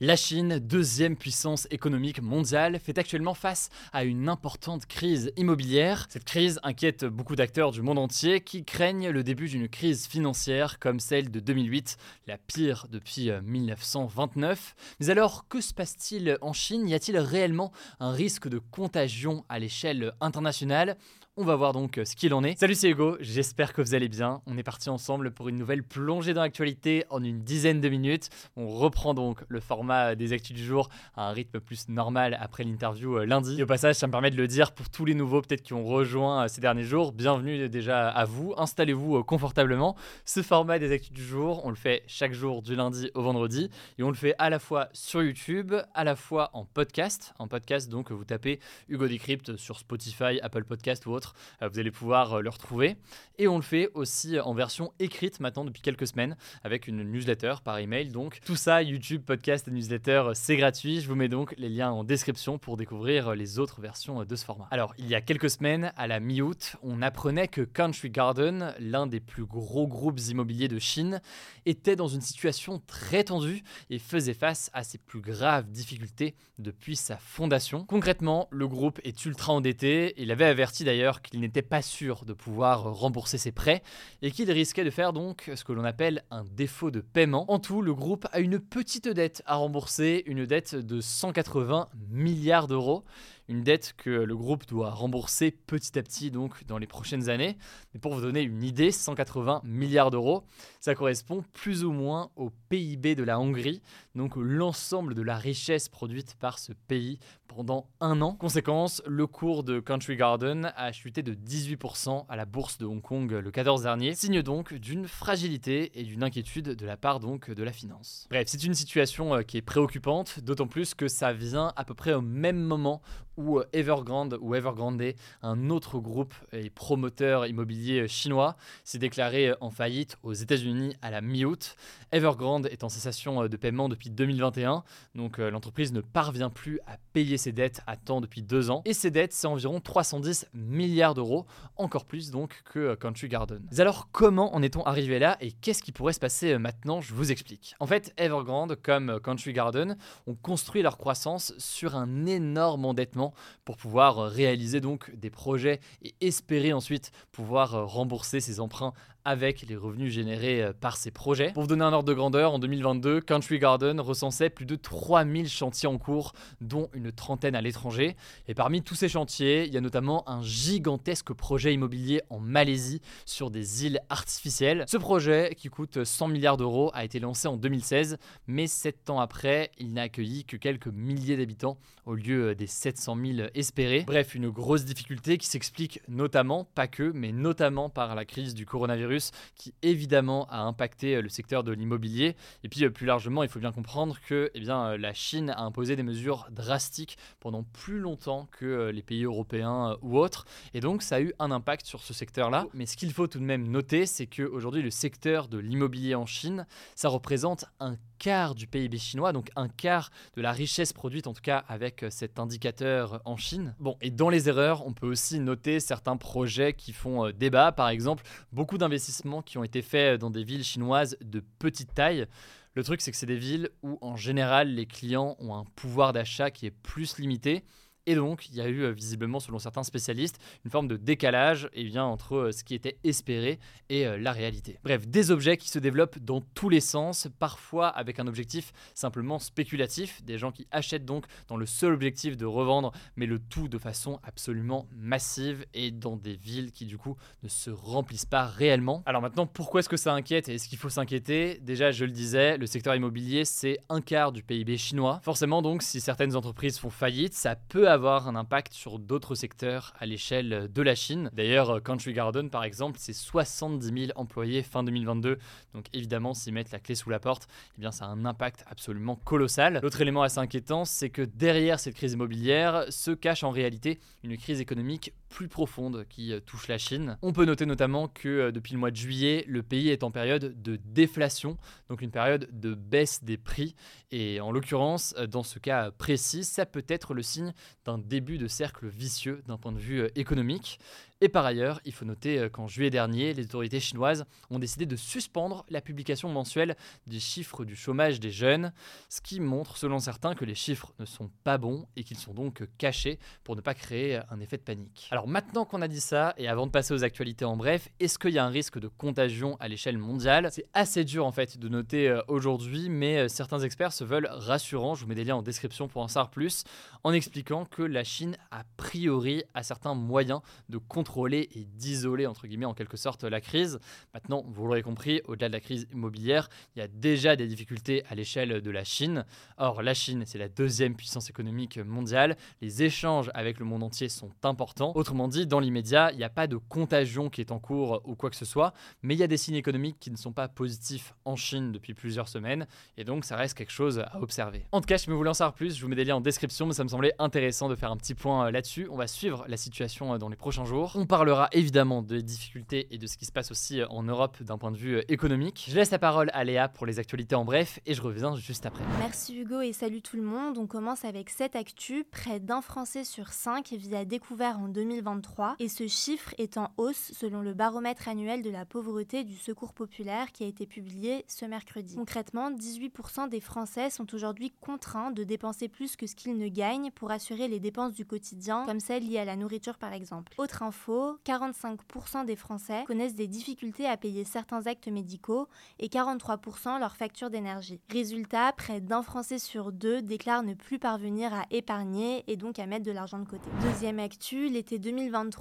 La Chine, deuxième puissance économique mondiale, fait actuellement face à une importante crise immobilière. Cette crise inquiète beaucoup d'acteurs du monde entier qui craignent le début d'une crise financière comme celle de 2008, la pire depuis 1929. Euh, Mais alors, que se passe-t-il en Chine? Y a-t-il réellement un risque de contagion à l'échelle internationale? On va voir donc euh, ce qu'il en est. Salut, c'est Hugo, j'espère que vous allez bien. On est parti ensemble pour une nouvelle plongée dans l'actualité en une dizaine de minutes. On reprend donc le format des actus du jour à un rythme plus normal après l'interview euh, lundi. Et au passage, ça me permet de le dire pour tous les nouveaux peut-être qui ont rejoint euh, ces derniers jours. Bienvenue déjà à vous. Installez-vous confortablement. Ce format des actus du jour, on le fait chaque jour du lundi au vendredi et on le fait à la fois sur YouTube, à la fois en podcast. En podcast, donc vous tapez Hugo Decrypt sur Spotify, Apple Podcast ou autre euh, vous allez pouvoir euh, le retrouver. Et on le fait aussi en version écrite maintenant depuis quelques semaines avec une newsletter par email. Donc tout ça, YouTube, podcast et newsletter, euh, c'est gratuit. Je vous mets donc les liens en description pour découvrir les autres versions de ce format. Alors, il y a quelques semaines, à la mi-août, on apprenait que Country Garden, l'un des plus gros groupes immobiliers de Chine, était dans une situation très tendue et faisait face à ses plus graves difficultés depuis sa fondation. Concrètement, le groupe est ultra endetté. Il avait averti d'ailleurs qu'il n'était pas sûr de pouvoir rembourser ses prêts et qu'il risquait de faire donc ce que l'on appelle un défaut de paiement. En tout, le groupe a une petite dette à rembourser, une dette de 180 milliards d'euros une dette que le groupe doit rembourser petit à petit donc dans les prochaines années. Mais pour vous donner une idée, 180 milliards d'euros, ça correspond plus ou moins au PIB de la Hongrie, donc l'ensemble de la richesse produite par ce pays pendant un an. Conséquence, le cours de Country Garden a chuté de 18% à la bourse de Hong Kong le 14 dernier, signe donc d'une fragilité et d'une inquiétude de la part donc de la finance. Bref, c'est une situation euh, qui est préoccupante, d'autant plus que ça vient à peu près au même moment où euh, Evergrande ou Evergrande, un autre groupe et promoteur immobilier chinois, s'est déclaré en faillite aux États-Unis à la mi-août. Evergrande est en cessation euh, de paiement depuis 2021, donc euh, l'entreprise ne parvient plus à payer ses dettes à temps depuis deux ans. Et ses dettes, c'est environ 310 milliards d'euros, encore plus donc que Country Garden. Mais alors comment en est-on arrivé là et qu'est-ce qui pourrait se passer maintenant? Je vous explique. En fait, Evergrande comme Country Garden ont construit leur croissance sur un énorme endettement pour pouvoir euh, réaliser donc des projets et espérer ensuite pouvoir euh, rembourser ses emprunts avec les revenus générés euh, par ces projets. Pour vous donner un ordre de grandeur, en 2022, Country Garden recensait plus de 3000 chantiers en cours, dont une trentaine à l'étranger. Et parmi tous ces chantiers, il y a notamment un gigantesque projet immobilier en Malaisie sur des îles artificielles. Ce projet, qui coûte 100 milliards d'euros, a été lancé en 2016, mais 7 ans après, il n'a accueilli que quelques milliers d'habitants au lieu des 700 000 espérés. Bref, une grosse difficulté qui s'explique notamment, pas que, mais notamment par la crise du coronavirus qui évidemment a impacté euh, le secteur de l'immobilier. Et puis euh, plus largement, il faut bien comprendre que eh bien, euh, la Chine a imposé des mesures drastiques pendant plus longtemps que les pays européens ou autres. Et donc ça a eu un impact sur ce secteur-là. Mais ce qu'il faut tout de même noter, c'est qu'aujourd'hui le secteur de l'immobilier en Chine, ça représente un quart du PIB chinois, donc un quart de la richesse produite en tout cas avec cet indicateur en Chine. Bon, et dans les erreurs, on peut aussi noter certains projets qui font débat, par exemple beaucoup d'investissements qui ont été faits dans des villes chinoises de petite taille. Le truc, c'est que c'est des villes où en général les clients ont un pouvoir d'achat qui est plus limité et donc, il y a eu euh, visiblement, selon certains spécialistes, une forme de décalage eh bien, entre euh, ce qui était espéré et euh, la réalité. Bref, des objets qui se développent dans tous les sens, parfois avec un objectif simplement spéculatif, des gens qui achètent donc dans le seul objectif de revendre, mais le tout de façon absolument massive et dans des villes qui du coup ne se remplissent pas réellement. Alors maintenant, pourquoi est-ce que ça inquiète et est-ce qu'il faut s'inquiéter? Déjà, je le disais, le secteur immobilier, c'est un quart du PIB chinois. Forcément donc, si certaines entreprises font faillite, ça peut avoir avoir un impact sur d'autres secteurs à l'échelle de la Chine. D'ailleurs, Country Garden, par exemple, c'est 70 000 employés fin 2022. Donc évidemment, s'ils mettent la clé sous la porte, eh bien, ça a un impact absolument colossal. L'autre élément assez inquiétant, c'est que derrière cette crise immobilière se cache en réalité une crise économique plus profondes qui euh, touchent la Chine. On peut noter notamment que euh, depuis le mois de juillet, le pays est en période de déflation, donc une période de baisse des prix. Et en l'occurrence, euh, dans ce cas précis, ça peut être le signe d'un début de cercle vicieux d'un point de vue économique. Et par ailleurs, il faut noter qu'en juillet dernier, les autorités chinoises ont décidé de suspendre la publication mensuelle des chiffres du chômage des jeunes, ce qui montre selon certains que les chiffres ne sont pas bons et qu'ils sont donc cachés pour ne pas créer un effet de panique. Maintenant qu'on a dit ça, et avant de passer aux actualités en bref, est-ce qu'il y a un risque de contagion à l'échelle mondiale? C'est assez dur en fait de noter euh, aujourd'hui, mais euh, certains experts se veulent rassurants. Je vous mets des liens en description pour en savoir plus, en expliquant que la Chine a priori a certains moyens de contrôler et d'isoler entre guillemets en quelque sorte la crise. Maintenant, vous l'aurez compris, au-delà de la crise immobilière, il y a déjà des difficultés à l'échelle de la Chine. Or, la Chine, c'est la deuxième puissance économique mondiale. Les échanges avec le monde entier sont importants. Autrement dit, dans l'immédiat, il n'y a pas de contagion qui est en cours ou quoi que ce soit, mais il y a des signes économiques qui ne sont pas positifs en Chine depuis plusieurs semaines, et donc ça reste quelque chose à observer. En tout cas, je me voulais en savoir plus, je vous mets des liens en description, mais ça me semblait intéressant de faire un petit point euh, là-dessus. On va suivre la situation euh, dans les prochains jours. On parlera évidemment des difficultés et de ce qui se passe aussi euh, en Europe d'un point de vue économique. Je laisse la parole à Léa pour les actualités en bref, et je reviens juste après. Merci Hugo et salut tout le monde. On commence avec cette actu. Près d'un Français sur cinq vit à découvert en 2023 et ce chiffre est en hausse selon le baromètre annuel de la pauvreté du Secours populaire qui a été publié ce mercredi. Concrètement, 18% des Français sont aujourd'hui contraints de dépenser plus que ce qu'ils ne gagnent pour assurer les dépenses du quotidien, comme celles liées à la nourriture par exemple. Autre info, 45% des Français connaissent des difficultés à payer certains actes médicaux et 43% leur facture d'énergie. Résultat, près d'un Français sur deux déclare ne plus parvenir à épargner et donc à mettre de l'argent de côté. Deuxième actu, l'été 2023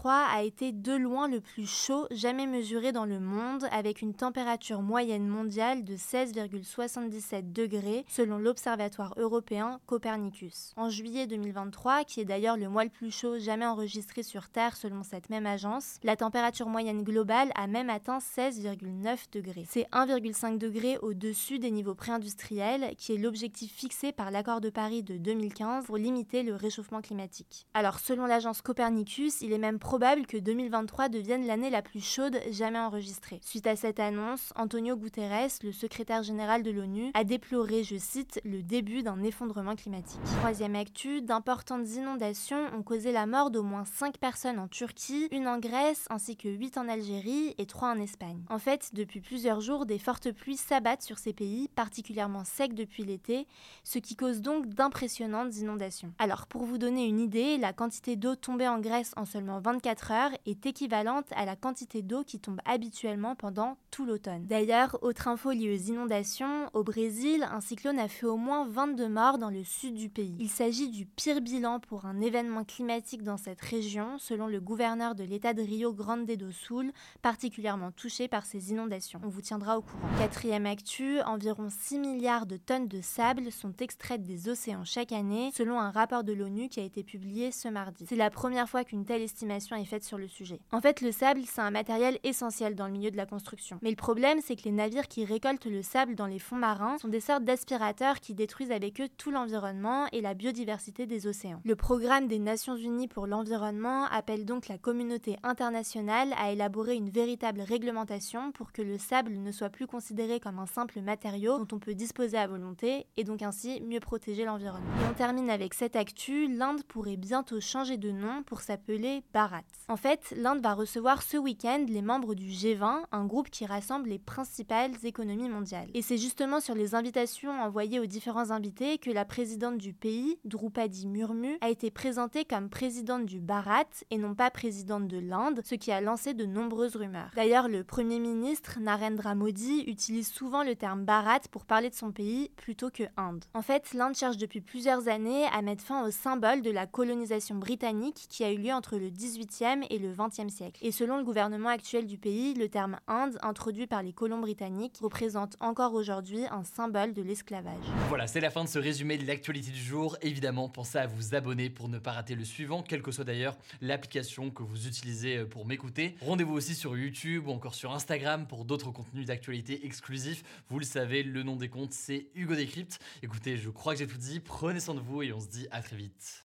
a été de loin le plus chaud jamais mesuré dans le monde, avec une température moyenne mondiale de 16,77 degrés selon l'Observatoire européen Copernicus. En juillet 2023, qui est d'ailleurs le mois le plus chaud jamais enregistré sur Terre selon cette même agence, la température moyenne globale a même atteint 16,9 degrés. C'est 1,5 degré au-dessus des niveaux préindustriels, qui est l'objectif fixé par l'accord de Paris de 2015 pour limiter le réchauffement climatique. Alors selon l'agence Copernicus, il est même probable que 2023 devienne l'année la plus chaude jamais enregistrée. Suite à cette annonce, Antonio Guterres, le secrétaire général de l'ONU, a déploré, je cite, le début d'un effondrement climatique. Troisième actu, d'importantes inondations ont causé la mort d'au moins 5 personnes en Turquie, une en Grèce ainsi que 8 en Algérie et 3 en Espagne. En fait, depuis plusieurs jours, des fortes pluies s'abattent sur ces pays, particulièrement secs depuis l'été, ce qui cause donc d'impressionnantes inondations. Alors pour vous donner une idée, la quantité d'eau tombée en Grèce en seulement 24 heures est équivalente à la quantité d'eau qui tombe habituellement pendant tout l'automne. D'ailleurs, autre info liée aux inondations, au Brésil, un cyclone a fait au moins 22 morts dans le sud du pays. Il s'agit du pire bilan pour un événement climatique dans cette région, selon le gouverneur de l'état de Rio Grande do Sul, particulièrement touché par ces inondations. On vous tiendra au courant. Quatrième actu, environ 6 milliards de tonnes de sable sont extraites des océans chaque année, selon un rapport de l'ONU qui a été publié ce mardi. C'est la première fois qu'une telle estimation est faite sur le sujet. En fait, le sable, c'est un matériel essentiel dans le milieu de la construction. Mais le problème, c'est que les navires qui récoltent le sable dans les fonds marins sont des sortes d'aspirateurs qui détruisent avec eux tout l'environnement et la biodiversité des océans. Le programme des Nations Unies pour l'environnement appelle donc la communauté internationale à élaborer une véritable réglementation pour que le sable ne soit plus considéré comme un simple matériau dont on peut disposer à volonté et donc ainsi mieux protéger l'environnement. Et on termine avec cette actu, l'Inde pourrait bientôt changer de nom pour s'appeler Bharat. En fait, l'Inde va recevoir ce week-end les membres du G20, un groupe qui rassemble les principales économies mondiales. Et c'est justement sur les invitations envoyées aux différents invités que la présidente du pays, Drupadi Murmu, a été présentée comme présidente du Bharat et non pas présidente de l'Inde, ce qui a lancé de nombreuses rumeurs. D'ailleurs, le premier ministre Narendra Modi utilise souvent le terme Bharat pour parler de son pays plutôt que Inde. En fait, l'Inde cherche depuis plusieurs années à mettre fin au symbole de la colonisation britannique qui a eu lieu entre le 18e et le 20e siècle. Et selon le gouvernement actuel du pays, le terme Inde, introduit par les colons britanniques, représente encore aujourd'hui un symbole de l'esclavage. Voilà, c'est la fin de ce résumé de l'actualité du jour. Évidemment, pensez à vous abonner pour ne pas rater le suivant, quelle que soit d'ailleurs l'application que vous utilisez pour m'écouter. Rendez-vous aussi sur YouTube ou encore sur Instagram pour d'autres contenus d'actualité exclusifs. Vous le savez, le nom des comptes, c'est Hugo Décrypte. Écoutez, je crois que j'ai tout dit. Prenez soin de vous et on se dit à très vite.